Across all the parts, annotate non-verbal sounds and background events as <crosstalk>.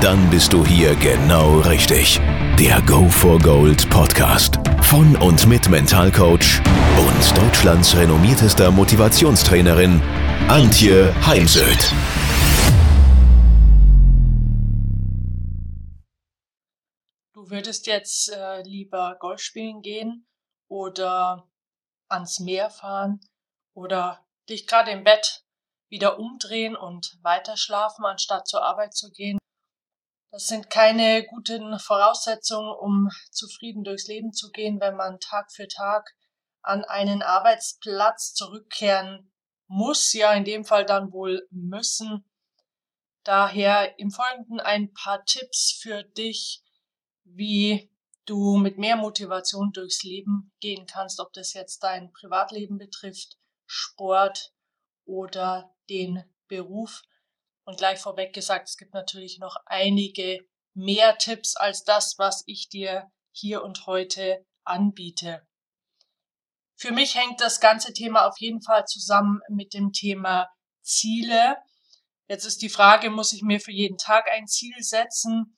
Dann bist du hier genau richtig. Der Go for Gold Podcast von und mit Mentalcoach und Deutschlands renommiertester Motivationstrainerin Antje Heimsöth. Du würdest jetzt äh, lieber Golf spielen gehen oder ans Meer fahren oder dich gerade im Bett wieder umdrehen und weiter schlafen, anstatt zur Arbeit zu gehen. Das sind keine guten Voraussetzungen, um zufrieden durchs Leben zu gehen, wenn man Tag für Tag an einen Arbeitsplatz zurückkehren muss, ja in dem Fall dann wohl müssen. Daher im Folgenden ein paar Tipps für dich, wie du mit mehr Motivation durchs Leben gehen kannst, ob das jetzt dein Privatleben betrifft, Sport oder den Beruf. Und gleich vorweg gesagt, es gibt natürlich noch einige mehr Tipps als das, was ich dir hier und heute anbiete. Für mich hängt das ganze Thema auf jeden Fall zusammen mit dem Thema Ziele. Jetzt ist die Frage, muss ich mir für jeden Tag ein Ziel setzen?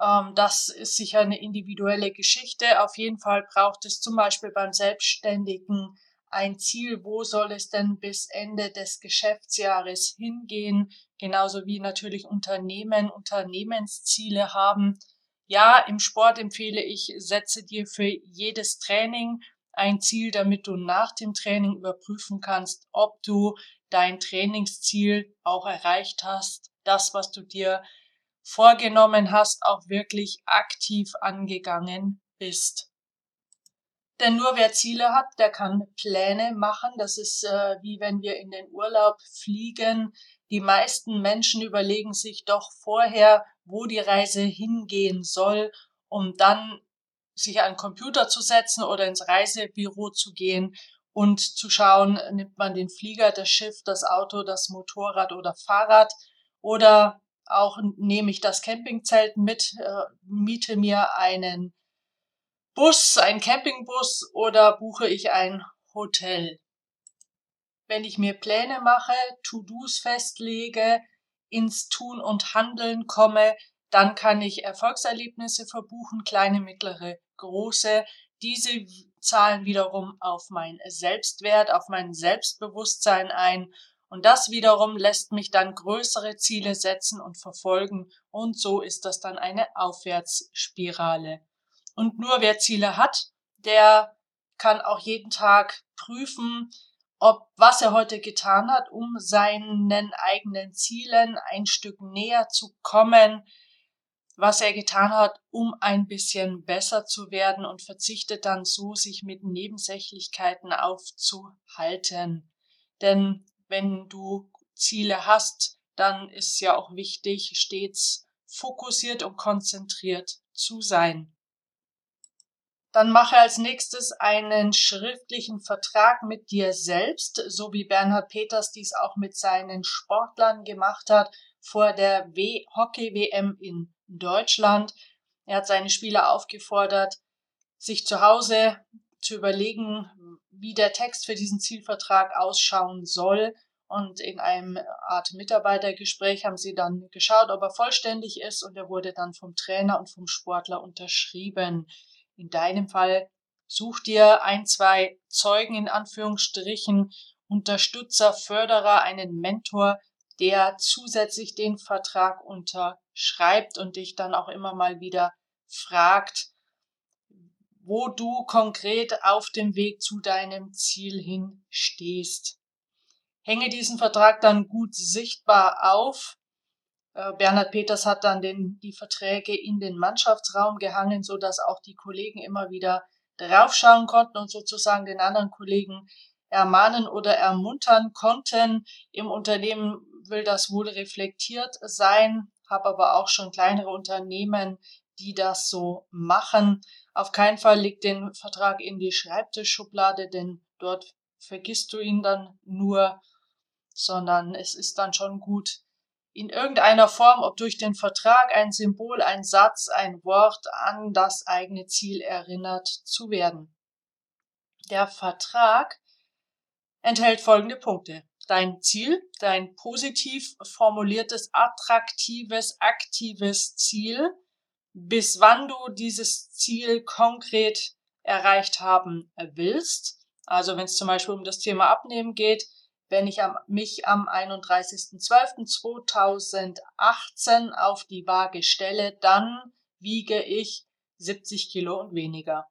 Ähm, das ist sicher eine individuelle Geschichte. Auf jeden Fall braucht es zum Beispiel beim Selbstständigen ein Ziel, wo soll es denn bis Ende des Geschäftsjahres hingehen, genauso wie natürlich Unternehmen Unternehmensziele haben. Ja, im Sport empfehle ich, setze dir für jedes Training ein Ziel, damit du nach dem Training überprüfen kannst, ob du dein Trainingsziel auch erreicht hast, das, was du dir vorgenommen hast, auch wirklich aktiv angegangen bist. Denn nur wer Ziele hat, der kann Pläne machen. Das ist äh, wie wenn wir in den Urlaub fliegen. Die meisten Menschen überlegen sich doch vorher, wo die Reise hingehen soll, um dann sich an den Computer zu setzen oder ins Reisebüro zu gehen und zu schauen, nimmt man den Flieger, das Schiff, das Auto, das Motorrad oder Fahrrad oder auch nehme ich das Campingzelt mit, äh, miete mir einen Bus, ein Campingbus oder buche ich ein Hotel? Wenn ich mir Pläne mache, To-Dos festlege, ins Tun und Handeln komme, dann kann ich Erfolgserlebnisse verbuchen, kleine, mittlere, große. Diese zahlen wiederum auf mein Selbstwert, auf mein Selbstbewusstsein ein und das wiederum lässt mich dann größere Ziele setzen und verfolgen und so ist das dann eine Aufwärtsspirale. Und nur wer Ziele hat, der kann auch jeden Tag prüfen, ob was er heute getan hat, um seinen eigenen Zielen ein Stück näher zu kommen, was er getan hat, um ein bisschen besser zu werden und verzichtet dann so, sich mit Nebensächlichkeiten aufzuhalten. Denn wenn du Ziele hast, dann ist ja auch wichtig, stets fokussiert und konzentriert zu sein. Dann mache als nächstes einen schriftlichen Vertrag mit dir selbst, so wie Bernhard Peters dies auch mit seinen Sportlern gemacht hat vor der Hockey-WM in Deutschland. Er hat seine Spieler aufgefordert, sich zu Hause zu überlegen, wie der Text für diesen Zielvertrag ausschauen soll. Und in einem Art Mitarbeitergespräch haben sie dann geschaut, ob er vollständig ist und er wurde dann vom Trainer und vom Sportler unterschrieben. In deinem Fall such dir ein, zwei Zeugen in Anführungsstrichen, Unterstützer, Förderer, einen Mentor, der zusätzlich den Vertrag unterschreibt und dich dann auch immer mal wieder fragt, wo du konkret auf dem Weg zu deinem Ziel hin stehst. Hänge diesen Vertrag dann gut sichtbar auf, Bernhard Peters hat dann den, die Verträge in den Mannschaftsraum gehangen, so dass auch die Kollegen immer wieder draufschauen konnten und sozusagen den anderen Kollegen ermahnen oder ermuntern konnten. Im Unternehmen will das wohl reflektiert sein, habe aber auch schon kleinere Unternehmen, die das so machen. Auf keinen Fall liegt den Vertrag in die Schreibtischschublade, denn dort vergisst du ihn dann nur, sondern es ist dann schon gut, in irgendeiner Form, ob durch den Vertrag, ein Symbol, ein Satz, ein Wort an das eigene Ziel erinnert zu werden. Der Vertrag enthält folgende Punkte. Dein Ziel, dein positiv formuliertes, attraktives, aktives Ziel, bis wann du dieses Ziel konkret erreicht haben willst. Also wenn es zum Beispiel um das Thema Abnehmen geht, wenn ich am, mich am 31.12.2018 auf die Waage stelle, dann wiege ich 70 Kilo und weniger.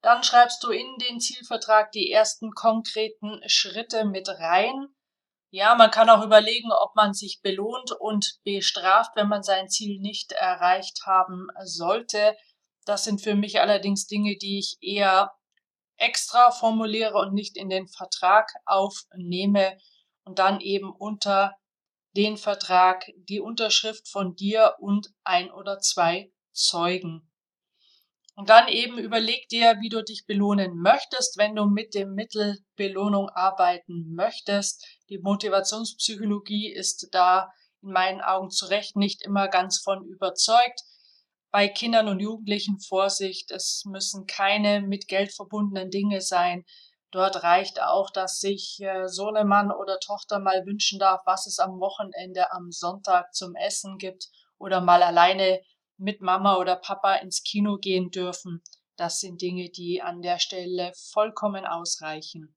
Dann schreibst du in den Zielvertrag die ersten konkreten Schritte mit rein. Ja, man kann auch überlegen, ob man sich belohnt und bestraft, wenn man sein Ziel nicht erreicht haben sollte. Das sind für mich allerdings Dinge, die ich eher extra formuliere und nicht in den Vertrag aufnehme und dann eben unter den Vertrag die Unterschrift von dir und ein oder zwei Zeugen. Und dann eben überleg dir, wie du dich belohnen möchtest, wenn du mit dem Mittel Belohnung arbeiten möchtest. Die Motivationspsychologie ist da in meinen Augen zu Recht nicht immer ganz von überzeugt bei Kindern und Jugendlichen Vorsicht. Es müssen keine mit Geld verbundenen Dinge sein. Dort reicht auch, dass sich äh, Sohnemann oder Tochter mal wünschen darf, was es am Wochenende am Sonntag zum Essen gibt oder mal alleine mit Mama oder Papa ins Kino gehen dürfen. Das sind Dinge, die an der Stelle vollkommen ausreichen.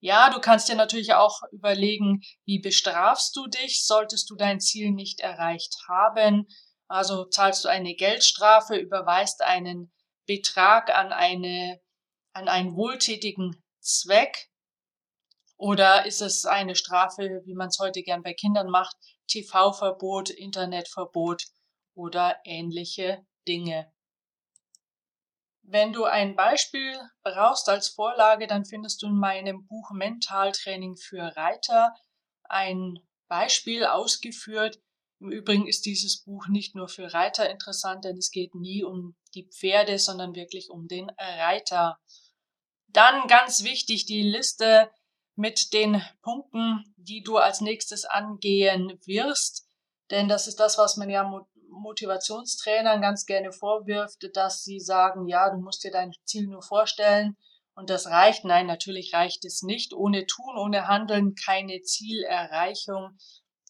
Ja, du kannst dir natürlich auch überlegen, wie bestrafst du dich, solltest du dein Ziel nicht erreicht haben. Also zahlst du eine Geldstrafe, überweist einen Betrag an eine, an einen wohltätigen Zweck oder ist es eine Strafe, wie man es heute gern bei Kindern macht, TV-Verbot, Internetverbot oder ähnliche Dinge. Wenn du ein Beispiel brauchst als Vorlage, dann findest du in meinem Buch Mentaltraining für Reiter ein Beispiel ausgeführt, im Übrigen ist dieses Buch nicht nur für Reiter interessant, denn es geht nie um die Pferde, sondern wirklich um den Reiter. Dann ganz wichtig die Liste mit den Punkten, die du als nächstes angehen wirst. Denn das ist das, was man ja Motivationstrainern ganz gerne vorwirft, dass sie sagen, ja, du musst dir dein Ziel nur vorstellen und das reicht. Nein, natürlich reicht es nicht. Ohne Tun, ohne Handeln keine Zielerreichung.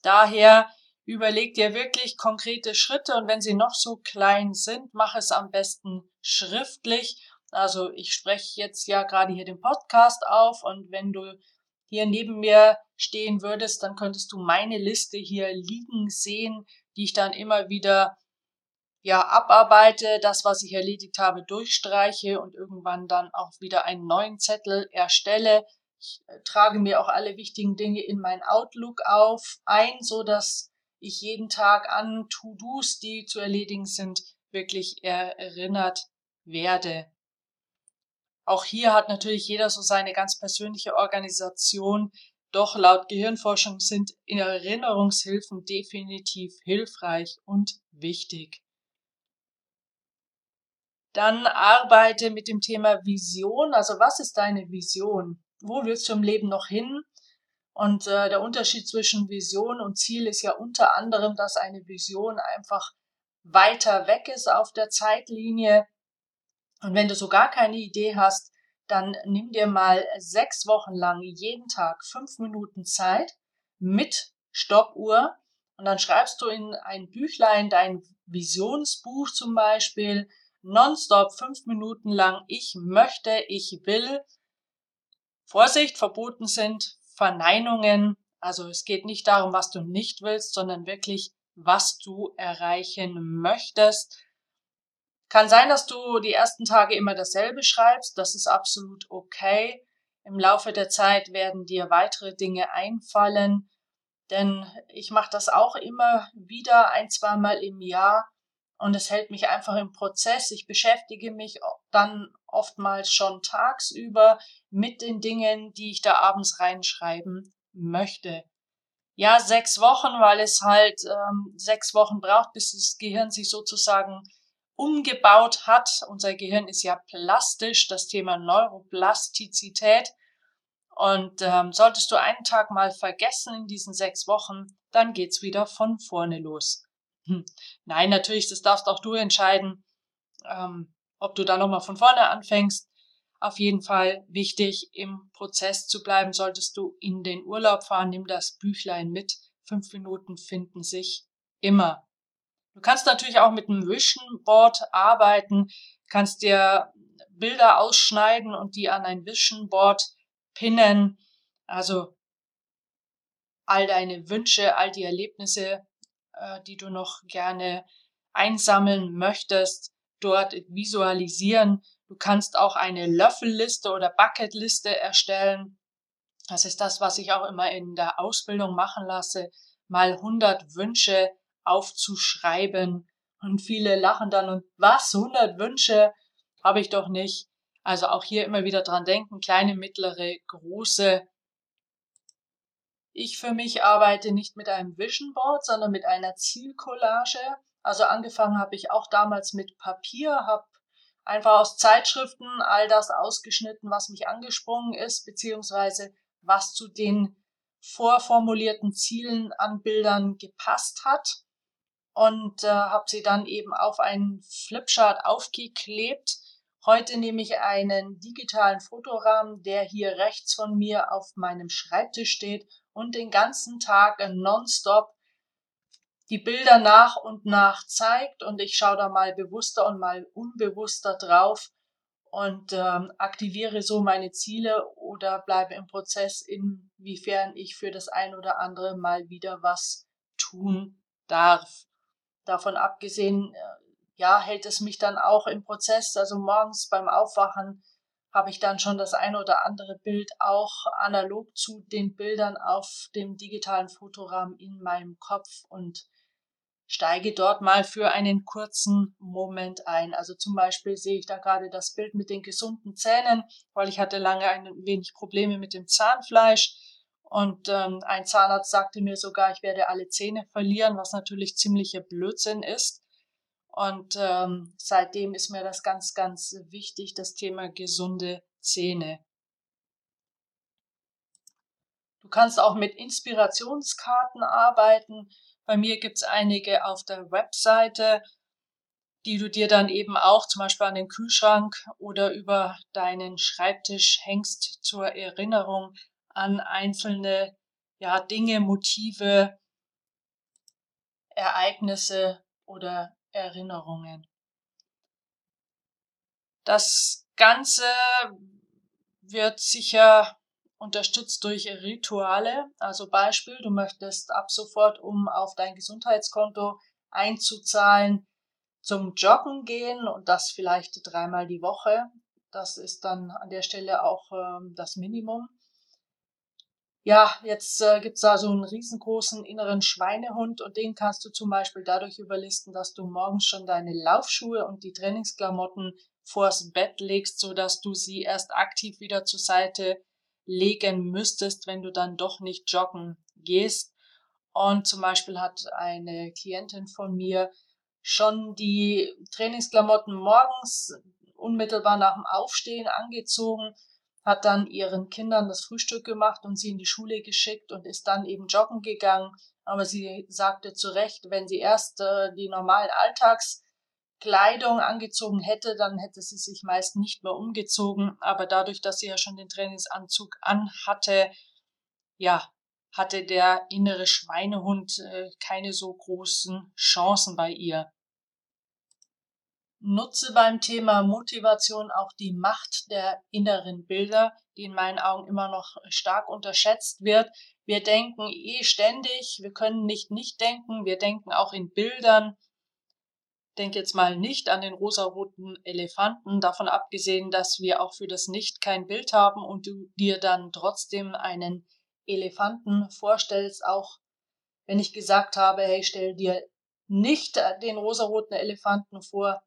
Daher Überleg dir wirklich konkrete Schritte und wenn sie noch so klein sind, mach es am besten schriftlich. Also ich spreche jetzt ja gerade hier den Podcast auf und wenn du hier neben mir stehen würdest, dann könntest du meine Liste hier liegen sehen, die ich dann immer wieder ja abarbeite, das was ich erledigt habe durchstreiche und irgendwann dann auch wieder einen neuen Zettel erstelle. Ich äh, trage mir auch alle wichtigen Dinge in mein Outlook auf ein, so dass ich jeden Tag an To-Dos, die zu erledigen sind, wirklich erinnert werde. Auch hier hat natürlich jeder so seine ganz persönliche Organisation, doch laut Gehirnforschung sind Erinnerungshilfen definitiv hilfreich und wichtig. Dann arbeite mit dem Thema Vision. Also was ist deine Vision? Wo willst du im Leben noch hin? Und äh, der Unterschied zwischen Vision und Ziel ist ja unter anderem, dass eine Vision einfach weiter weg ist auf der Zeitlinie. Und wenn du so gar keine Idee hast, dann nimm dir mal sechs Wochen lang jeden Tag fünf Minuten Zeit mit Stoppuhr und dann schreibst du in ein Büchlein dein Visionsbuch zum Beispiel nonstop fünf Minuten lang ich möchte, ich will. Vorsicht, verboten sind Verneinungen. Also es geht nicht darum, was du nicht willst, sondern wirklich, was du erreichen möchtest. Kann sein, dass du die ersten Tage immer dasselbe schreibst. Das ist absolut okay. Im Laufe der Zeit werden dir weitere Dinge einfallen. Denn ich mache das auch immer wieder ein, zweimal im Jahr und es hält mich einfach im Prozess. Ich beschäftige mich dann oftmals schon tagsüber mit den Dingen, die ich da abends reinschreiben möchte. Ja, sechs Wochen, weil es halt ähm, sechs Wochen braucht, bis das Gehirn sich sozusagen umgebaut hat. Unser Gehirn ist ja plastisch, das Thema Neuroplastizität. Und ähm, solltest du einen Tag mal vergessen in diesen sechs Wochen, dann geht's wieder von vorne los. Hm. Nein, natürlich, das darfst auch du entscheiden, ähm, ob du da nochmal von vorne anfängst. Auf jeden Fall wichtig, im Prozess zu bleiben. Solltest du in den Urlaub fahren, nimm das Büchlein mit. Fünf Minuten finden sich immer. Du kannst natürlich auch mit einem Vision Board arbeiten, kannst dir Bilder ausschneiden und die an ein Vision Board pinnen. Also all deine Wünsche, all die Erlebnisse, äh, die du noch gerne einsammeln möchtest, dort visualisieren. Du kannst auch eine Löffelliste oder Bucketliste erstellen. Das ist das, was ich auch immer in der Ausbildung machen lasse. Mal 100 Wünsche aufzuschreiben. Und viele lachen dann und was? 100 Wünsche habe ich doch nicht. Also auch hier immer wieder dran denken. Kleine, mittlere, große. Ich für mich arbeite nicht mit einem Vision Board, sondern mit einer Zielcollage. Also angefangen habe ich auch damals mit Papier, habe einfach aus Zeitschriften all das ausgeschnitten, was mich angesprungen ist, beziehungsweise was zu den vorformulierten Zielen an Bildern gepasst hat und äh, habe sie dann eben auf einen Flipchart aufgeklebt. Heute nehme ich einen digitalen Fotorahmen, der hier rechts von mir auf meinem Schreibtisch steht und den ganzen Tag nonstop die Bilder nach und nach zeigt und ich schaue da mal bewusster und mal unbewusster drauf und ähm, aktiviere so meine Ziele oder bleibe im Prozess, inwiefern ich für das ein oder andere mal wieder was tun darf. Davon abgesehen, äh, ja, hält es mich dann auch im Prozess, also morgens beim Aufwachen habe ich dann schon das ein oder andere Bild auch analog zu den Bildern auf dem digitalen Fotorahmen in meinem Kopf und steige dort mal für einen kurzen Moment ein. Also zum Beispiel sehe ich da gerade das Bild mit den gesunden Zähnen, weil ich hatte lange ein wenig Probleme mit dem Zahnfleisch. Und ähm, ein Zahnarzt sagte mir sogar, ich werde alle Zähne verlieren, was natürlich ziemlicher Blödsinn ist. Und ähm, seitdem ist mir das ganz, ganz wichtig, das Thema gesunde Zähne. Du kannst auch mit Inspirationskarten arbeiten. Bei mir gibt's einige auf der Webseite, die du dir dann eben auch zum Beispiel an den Kühlschrank oder über deinen Schreibtisch hängst zur Erinnerung an einzelne ja, Dinge, Motive, Ereignisse oder Erinnerungen. Das Ganze wird sicher unterstützt durch Rituale. Also Beispiel, du möchtest ab sofort, um auf dein Gesundheitskonto einzuzahlen, zum Joggen gehen und das vielleicht dreimal die Woche. Das ist dann an der Stelle auch ähm, das Minimum. Ja, jetzt äh, gibt's da so einen riesengroßen inneren Schweinehund und den kannst du zum Beispiel dadurch überlisten, dass du morgens schon deine Laufschuhe und die Trainingsklamotten vors Bett legst, so dass du sie erst aktiv wieder zur Seite legen müsstest, wenn du dann doch nicht joggen gehst. Und zum Beispiel hat eine Klientin von mir schon die Trainingsklamotten morgens unmittelbar nach dem Aufstehen angezogen hat dann ihren Kindern das Frühstück gemacht und sie in die Schule geschickt und ist dann eben joggen gegangen. Aber sie sagte zu Recht, wenn sie erst äh, die normalen Alltagskleidung angezogen hätte, dann hätte sie sich meist nicht mehr umgezogen. Aber dadurch, dass sie ja schon den Trainingsanzug anhatte, ja, hatte der innere Schweinehund äh, keine so großen Chancen bei ihr. Nutze beim Thema Motivation auch die Macht der inneren Bilder, die in meinen Augen immer noch stark unterschätzt wird. Wir denken eh ständig, wir können nicht nicht denken, wir denken auch in Bildern. Denk jetzt mal nicht an den rosaroten Elefanten, davon abgesehen, dass wir auch für das Nicht kein Bild haben und du dir dann trotzdem einen Elefanten vorstellst, auch wenn ich gesagt habe, hey, stell dir nicht den rosaroten Elefanten vor,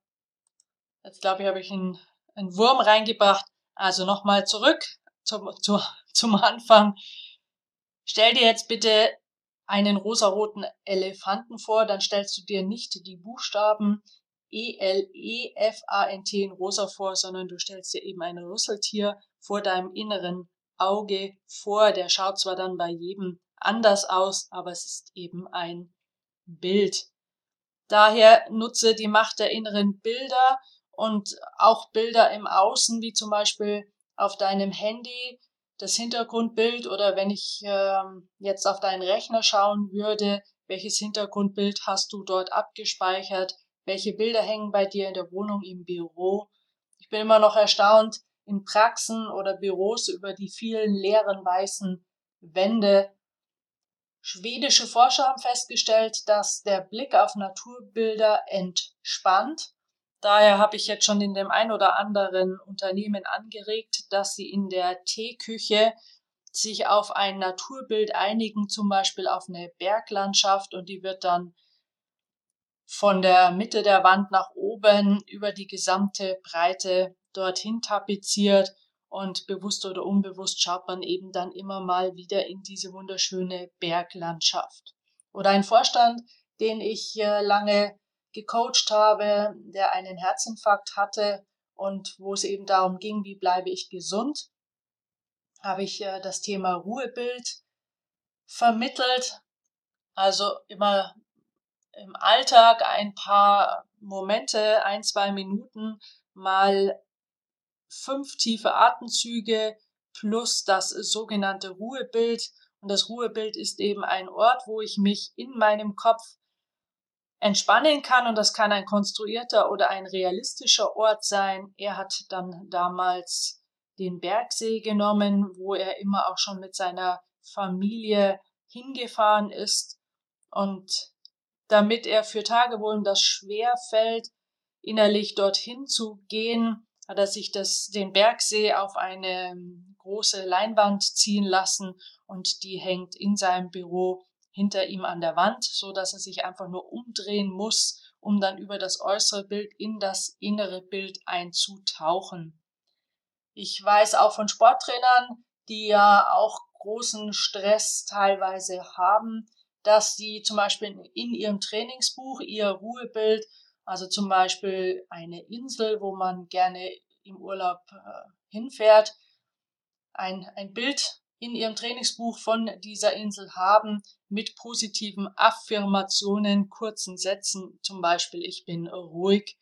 Jetzt glaube ich, habe ich einen, einen Wurm reingebracht. Also nochmal zurück zum, zu, <laughs> zum Anfang. Stell dir jetzt bitte einen rosaroten Elefanten vor, dann stellst du dir nicht die Buchstaben E-L-E-F-A-N-T in rosa vor, sondern du stellst dir eben ein Rüsseltier vor deinem inneren Auge vor. Der schaut zwar dann bei jedem anders aus, aber es ist eben ein Bild. Daher nutze die Macht der inneren Bilder und auch Bilder im Außen, wie zum Beispiel auf deinem Handy das Hintergrundbild oder wenn ich äh, jetzt auf deinen Rechner schauen würde, welches Hintergrundbild hast du dort abgespeichert, welche Bilder hängen bei dir in der Wohnung, im Büro. Ich bin immer noch erstaunt in Praxen oder Büros über die vielen leeren weißen Wände. Schwedische Forscher haben festgestellt, dass der Blick auf Naturbilder entspannt. Daher habe ich jetzt schon in dem ein oder anderen Unternehmen angeregt, dass sie in der Teeküche sich auf ein Naturbild einigen, zum Beispiel auf eine Berglandschaft und die wird dann von der Mitte der Wand nach oben über die gesamte Breite dorthin tapeziert und bewusst oder unbewusst schaut man eben dann immer mal wieder in diese wunderschöne Berglandschaft. Oder ein Vorstand, den ich lange gecoacht habe, der einen Herzinfarkt hatte und wo es eben darum ging, wie bleibe ich gesund, habe ich äh, das Thema Ruhebild vermittelt. Also immer im Alltag ein paar Momente, ein, zwei Minuten, mal fünf tiefe Atemzüge plus das sogenannte Ruhebild. Und das Ruhebild ist eben ein Ort, wo ich mich in meinem Kopf entspannen kann. Und das kann ein konstruierter oder ein realistischer Ort sein. Er hat dann damals den Bergsee genommen, wo er immer auch schon mit seiner Familie hingefahren ist. Und damit er für Tage, wo ihm das schwer fällt, innerlich dorthin zu gehen, hat er sich das, den Bergsee auf eine ähm, große Leinwand ziehen lassen und die hängt in seinem Büro hinter ihm an der Wand, so dass er sich einfach nur umdrehen muss, um dann über das äußere Bild in das innere Bild einzutauchen. Ich weiß auch von Sporttrainern, die ja auch großen Stress teilweise haben, dass sie zum Beispiel in ihrem Trainingsbuch ihr Ruhebild, also zum Beispiel eine Insel, wo man gerne im Urlaub äh, hinfährt, ein, ein Bild in ihrem Trainingsbuch von dieser Insel haben mit positiven Affirmationen, kurzen Sätzen, zum Beispiel ich bin ruhig,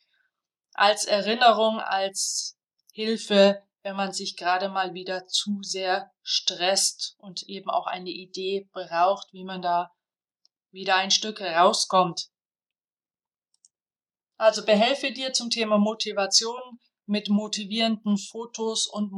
als Erinnerung, als Hilfe, wenn man sich gerade mal wieder zu sehr stresst und eben auch eine Idee braucht, wie man da wieder ein Stück rauskommt. Also behelfe dir zum Thema Motivation mit motivierenden Fotos und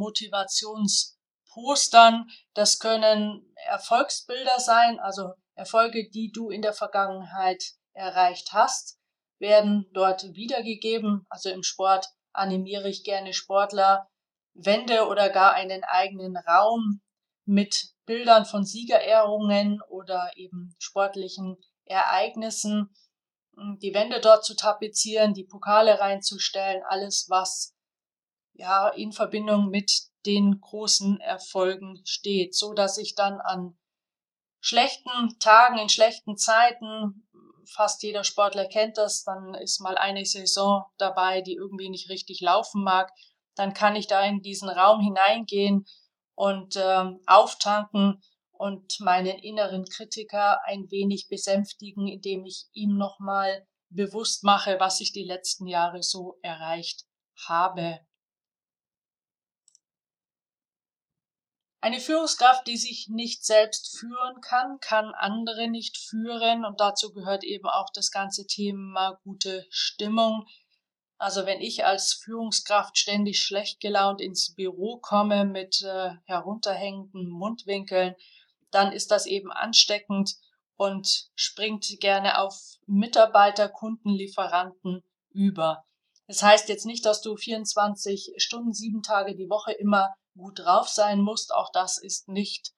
Motivationspostern. Das können Erfolgsbilder sein, also Erfolge, die du in der Vergangenheit erreicht hast, werden dort wiedergegeben. Also im Sport animiere ich gerne Sportler, Wände oder gar einen eigenen Raum mit Bildern von Siegerehrungen oder eben sportlichen Ereignissen, die Wände dort zu tapezieren, die Pokale reinzustellen, alles, was ja in Verbindung mit den großen Erfolgen steht, so dass ich dann an schlechten Tagen, in schlechten Zeiten, fast jeder Sportler kennt das, dann ist mal eine Saison dabei, die irgendwie nicht richtig laufen mag, dann kann ich da in diesen Raum hineingehen und ähm, auftanken und meinen inneren Kritiker ein wenig besänftigen, indem ich ihm nochmal bewusst mache, was ich die letzten Jahre so erreicht habe. Eine Führungskraft, die sich nicht selbst führen kann, kann andere nicht führen und dazu gehört eben auch das ganze Thema gute Stimmung. Also wenn ich als Führungskraft ständig schlecht gelaunt ins Büro komme mit äh, herunterhängenden Mundwinkeln, dann ist das eben ansteckend und springt gerne auf Mitarbeiter, Kunden, Lieferanten über. Das heißt jetzt nicht, dass du 24 Stunden, sieben Tage die Woche immer gut drauf sein musst. Auch das ist nicht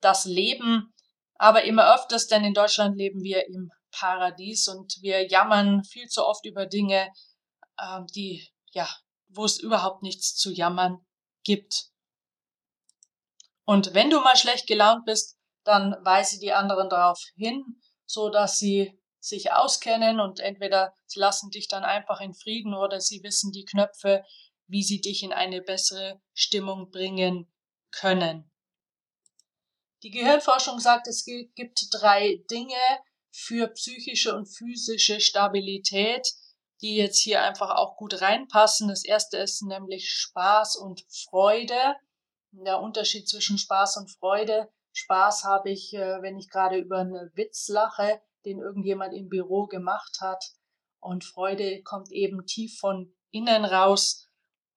das Leben. Aber immer öfters, denn in Deutschland leben wir im Paradies und wir jammern viel zu oft über Dinge, äh, die, ja, wo es überhaupt nichts zu jammern gibt. Und wenn du mal schlecht gelaunt bist, dann weise die anderen darauf hin, so dass sie sich auskennen und entweder sie lassen dich dann einfach in Frieden oder sie wissen die Knöpfe, wie sie dich in eine bessere Stimmung bringen können. Die Gehirnforschung sagt, es gibt drei Dinge für psychische und physische Stabilität, die jetzt hier einfach auch gut reinpassen. Das erste ist nämlich Spaß und Freude. Der Unterschied zwischen Spaß und Freude. Spaß habe ich, äh, wenn ich gerade über einen Witz lache, den irgendjemand im Büro gemacht hat. Und Freude kommt eben tief von innen raus.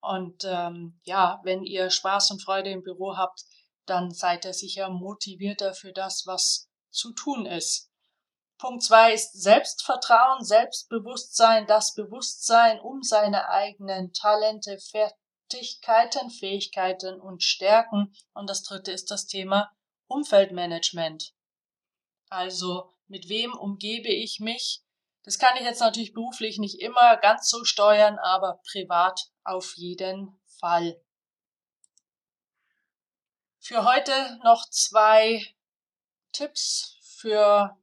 Und ähm, ja, wenn ihr Spaß und Freude im Büro habt, dann seid ihr sicher motivierter für das, was zu tun ist. Punkt zwei ist Selbstvertrauen, Selbstbewusstsein, das Bewusstsein um seine eigenen Talente, Fertigkeiten, Fähigkeiten und Stärken. Und das dritte ist das Thema Umfeldmanagement. Also, mit wem umgebe ich mich? Das kann ich jetzt natürlich beruflich nicht immer ganz so steuern, aber privat auf jeden Fall. Für heute noch zwei Tipps für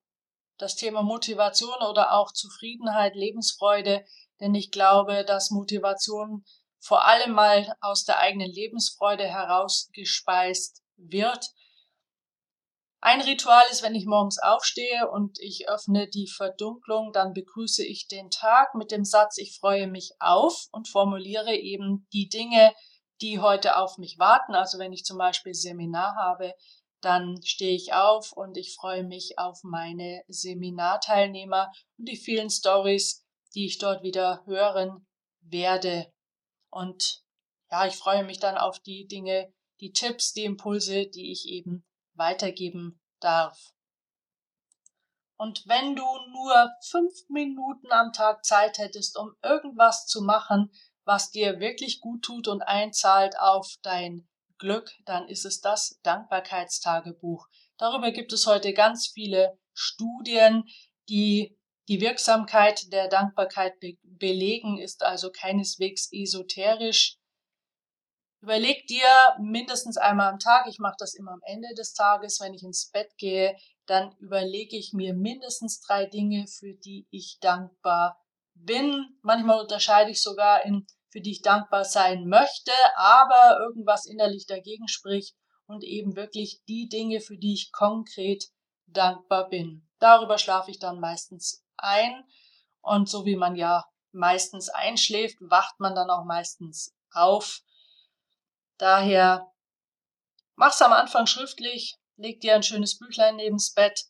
das Thema Motivation oder auch Zufriedenheit, Lebensfreude, denn ich glaube, dass Motivation vor allem mal aus der eigenen Lebensfreude herausgespeist wird. Ein Ritual ist, wenn ich morgens aufstehe und ich öffne die Verdunklung, dann begrüße ich den Tag mit dem Satz, ich freue mich auf und formuliere eben die Dinge, die heute auf mich warten. Also wenn ich zum Beispiel Seminar habe, dann stehe ich auf und ich freue mich auf meine Seminarteilnehmer und die vielen Stories, die ich dort wieder hören werde. Und ja, ich freue mich dann auf die Dinge, die Tipps, die Impulse, die ich eben weitergeben darf. Und wenn du nur fünf Minuten am Tag Zeit hättest, um irgendwas zu machen, was dir wirklich gut tut und einzahlt auf dein Glück, dann ist es das Dankbarkeitstagebuch. Darüber gibt es heute ganz viele Studien, die die Wirksamkeit der Dankbarkeit be belegen, ist also keineswegs esoterisch. Überleg dir mindestens einmal am Tag, ich mache das immer am Ende des Tages, wenn ich ins Bett gehe, dann überlege ich mir mindestens drei Dinge, für die ich dankbar bin. Manchmal unterscheide ich sogar in für die ich dankbar sein möchte, aber irgendwas innerlich dagegen spricht und eben wirklich die Dinge, für die ich konkret dankbar bin. Darüber schlafe ich dann meistens ein und so wie man ja meistens einschläft, wacht man dann auch meistens auf. Daher mach's am Anfang schriftlich, leg dir ein schönes Büchlein neben's Bett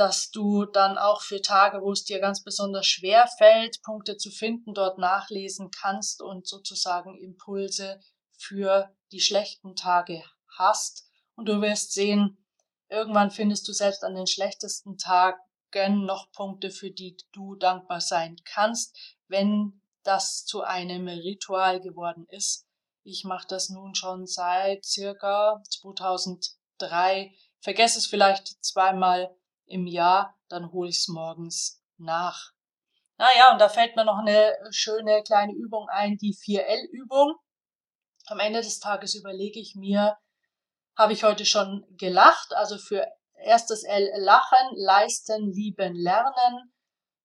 dass du dann auch für Tage, wo es dir ganz besonders schwer fällt, Punkte zu finden, dort nachlesen kannst und sozusagen Impulse für die schlechten Tage hast. Und du wirst sehen, irgendwann findest du selbst an den schlechtesten Tagen noch Punkte, für die du dankbar sein kannst, wenn das zu einem Ritual geworden ist. Ich mache das nun schon seit circa 2003. Vergesse es vielleicht zweimal im Jahr, dann hole ich es morgens nach. Naja, und da fällt mir noch eine schöne kleine Übung ein, die 4L-Übung. Am Ende des Tages überlege ich mir, habe ich heute schon gelacht? Also für erstes L lachen, leisten, lieben, lernen.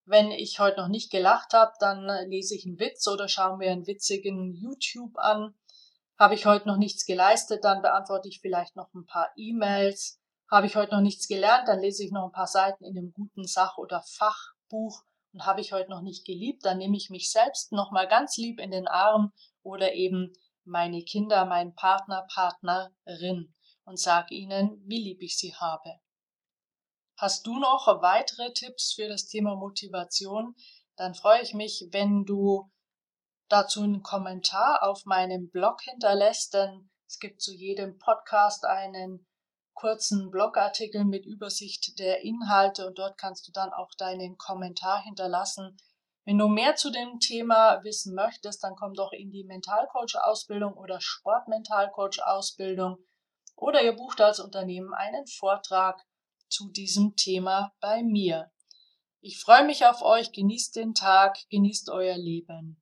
Wenn ich heute noch nicht gelacht habe, dann lese ich einen Witz oder schaue mir einen witzigen YouTube an. Habe ich heute noch nichts geleistet, dann beantworte ich vielleicht noch ein paar E-Mails. Habe ich heute noch nichts gelernt, dann lese ich noch ein paar Seiten in einem guten Sach- oder Fachbuch. Und habe ich heute noch nicht geliebt, dann nehme ich mich selbst nochmal ganz lieb in den Arm oder eben meine Kinder, meinen Partner, Partnerin und sage ihnen, wie lieb ich sie habe. Hast du noch weitere Tipps für das Thema Motivation? Dann freue ich mich, wenn du dazu einen Kommentar auf meinem Blog hinterlässt, denn es gibt zu jedem Podcast einen kurzen Blogartikel mit Übersicht der Inhalte und dort kannst du dann auch deinen Kommentar hinterlassen. Wenn du mehr zu dem Thema wissen möchtest, dann komm doch in die Mentalcoach-Ausbildung oder Sportmentalcoach-Ausbildung oder ihr bucht als Unternehmen einen Vortrag zu diesem Thema bei mir. Ich freue mich auf euch, genießt den Tag, genießt euer Leben.